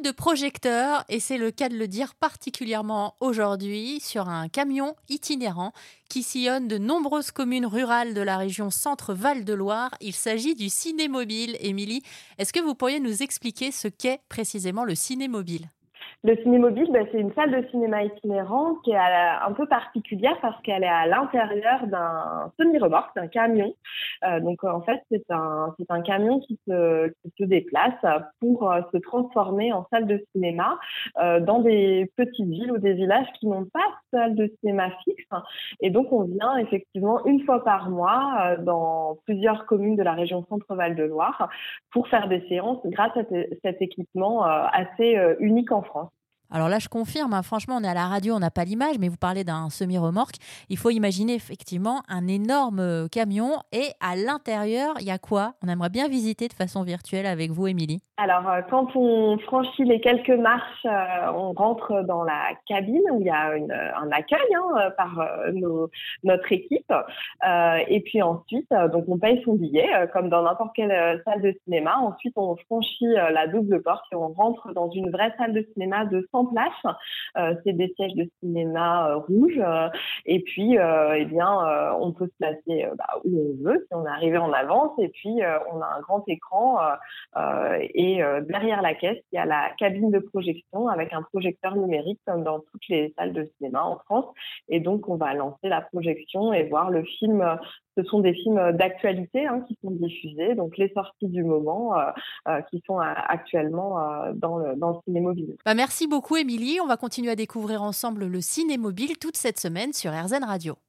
de projecteurs et c'est le cas de le dire particulièrement aujourd'hui sur un camion itinérant qui sillonne de nombreuses communes rurales de la région Centre-Val de Loire. Il s'agit du Cinémobile. Émilie, est-ce que vous pourriez nous expliquer ce qu'est précisément le Cinémobile? Le cinémobile, ben, c'est une salle de cinéma itinérant qui est un peu particulière parce qu'elle est à l'intérieur d'un semi-remorque, d'un camion. Euh, donc en fait, c'est un, camion qui se, déplace pour euh, se transformer en salle de cinéma euh, dans des petites villes ou des villages qui n'ont pas de salle de cinéma fixe. Et donc on vient effectivement une fois par mois dans plusieurs communes de la région Centre-Val de Loire pour faire des séances grâce à cet équipement assez unique en France. Alors là, je confirme, hein, franchement, on est à la radio, on n'a pas l'image, mais vous parlez d'un semi-remorque. Il faut imaginer effectivement un énorme euh, camion et à l'intérieur, il y a quoi? On aimerait bien visiter de façon virtuelle avec vous, Émilie. Alors, euh, quand on franchit les quelques marches, euh, on rentre dans la cabine où il y a un accueil hein, par notre équipe. et puis ensuite, donc on paye son billet, comme dans n'importe quelle salle de cinéma. Ensuite, on franchit la double porte et on rentre dans une vraie salle de cinéma de 100 place. Euh, c'est des sièges de cinéma euh, rouges. Euh, et puis, eh bien, on peut se placer bah, où on veut si on est arrivé en avance. Et puis, on a un grand écran. et derrière la caisse, il y a la cabine de projection avec un projecteur numérique comme dans toutes les salles de cinéma en France. Et donc, on va lancer la projection et voir le film ce sont des films d'actualité hein, qui sont diffusés, donc les sorties du moment euh, euh, qui sont euh, actuellement dans, le, dans. Bah merci beaucoup Émilie, on va continuer à découvrir ensemble le cinémobile toute cette semaine sur RZN Radio.